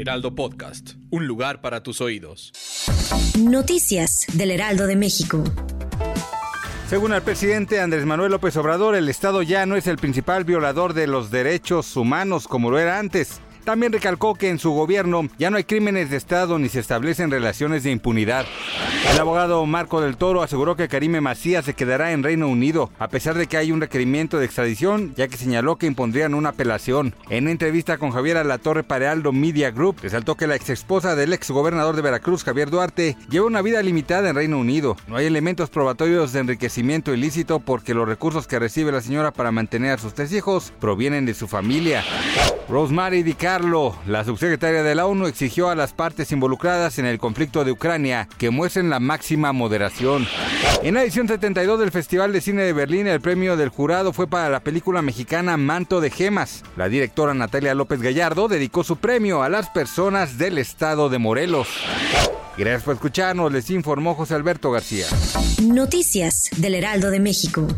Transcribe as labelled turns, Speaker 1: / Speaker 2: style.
Speaker 1: Heraldo Podcast. Un lugar para tus oídos.
Speaker 2: Noticias del Heraldo de México.
Speaker 3: Según el presidente Andrés Manuel López Obrador, el Estado ya no es el principal violador de los derechos humanos como lo era antes. También recalcó que en su gobierno ya no hay crímenes de Estado ni se establecen relaciones de impunidad. El abogado Marco del Toro aseguró que Karime Macías se quedará en Reino Unido, a pesar de que hay un requerimiento de extradición, ya que señaló que impondrían una apelación. En entrevista con Javier Alatorre para Aldo Media Group, resaltó que la ex esposa del ex gobernador de Veracruz, Javier Duarte, lleva una vida limitada en Reino Unido. No hay elementos probatorios de enriquecimiento ilícito porque los recursos que recibe la señora para mantener a sus tres hijos provienen de su familia. Rosemary Di La subsecretaria de la ONU, exigió a las partes involucradas en el conflicto de Ucrania que muestren la máxima moderación. En la edición 72 del Festival de Cine de Berlín, el premio del jurado fue para la película mexicana Manto de Gemas. La directora Natalia López Gallardo dedicó su premio a las personas del estado de Morelos. Gracias por escucharnos, les informó José Alberto García.
Speaker 2: Noticias del Heraldo de México.